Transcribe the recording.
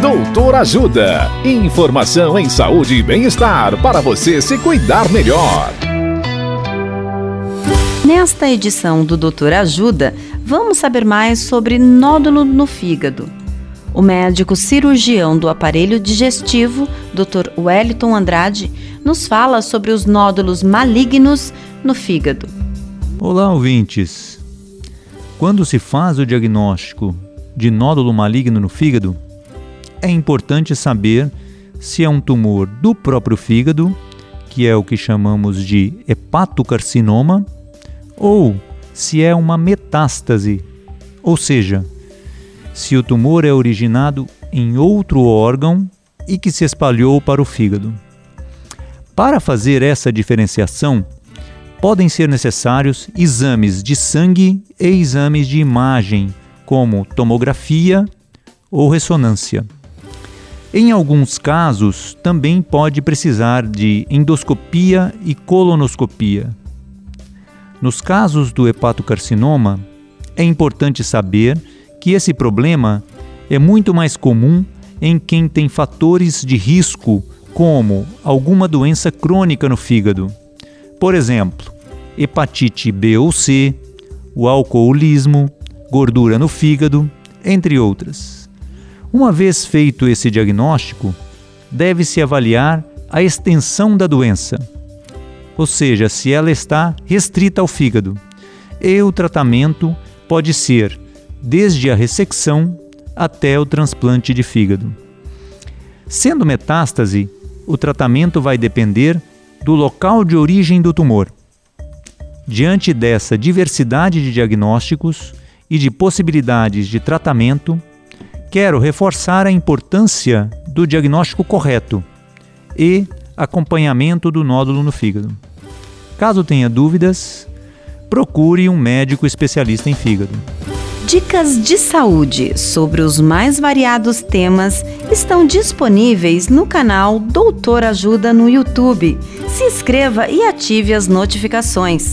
Doutor Ajuda. Informação em saúde e bem-estar para você se cuidar melhor. Nesta edição do Doutor Ajuda, vamos saber mais sobre nódulo no fígado. O médico cirurgião do aparelho digestivo, Dr. Wellington Andrade, nos fala sobre os nódulos malignos no fígado. Olá, ouvintes. Quando se faz o diagnóstico de nódulo maligno no fígado, é importante saber se é um tumor do próprio fígado, que é o que chamamos de hepatocarcinoma, ou se é uma metástase, ou seja, se o tumor é originado em outro órgão e que se espalhou para o fígado. Para fazer essa diferenciação, podem ser necessários exames de sangue e exames de imagem, como tomografia ou ressonância. Em alguns casos, também pode precisar de endoscopia e colonoscopia. Nos casos do hepatocarcinoma, é importante saber que esse problema é muito mais comum em quem tem fatores de risco, como alguma doença crônica no fígado. Por exemplo, hepatite B ou C, o alcoolismo, gordura no fígado, entre outras. Uma vez feito esse diagnóstico, deve-se avaliar a extensão da doença, ou seja, se ela está restrita ao fígado. E o tratamento pode ser desde a ressecção até o transplante de fígado. Sendo metástase, o tratamento vai depender do local de origem do tumor. Diante dessa diversidade de diagnósticos e de possibilidades de tratamento, quero reforçar a importância do diagnóstico correto e acompanhamento do nódulo no fígado. Caso tenha dúvidas, procure um médico especialista em fígado. Dicas de saúde sobre os mais variados temas estão disponíveis no canal Doutor Ajuda no YouTube. Se inscreva e ative as notificações.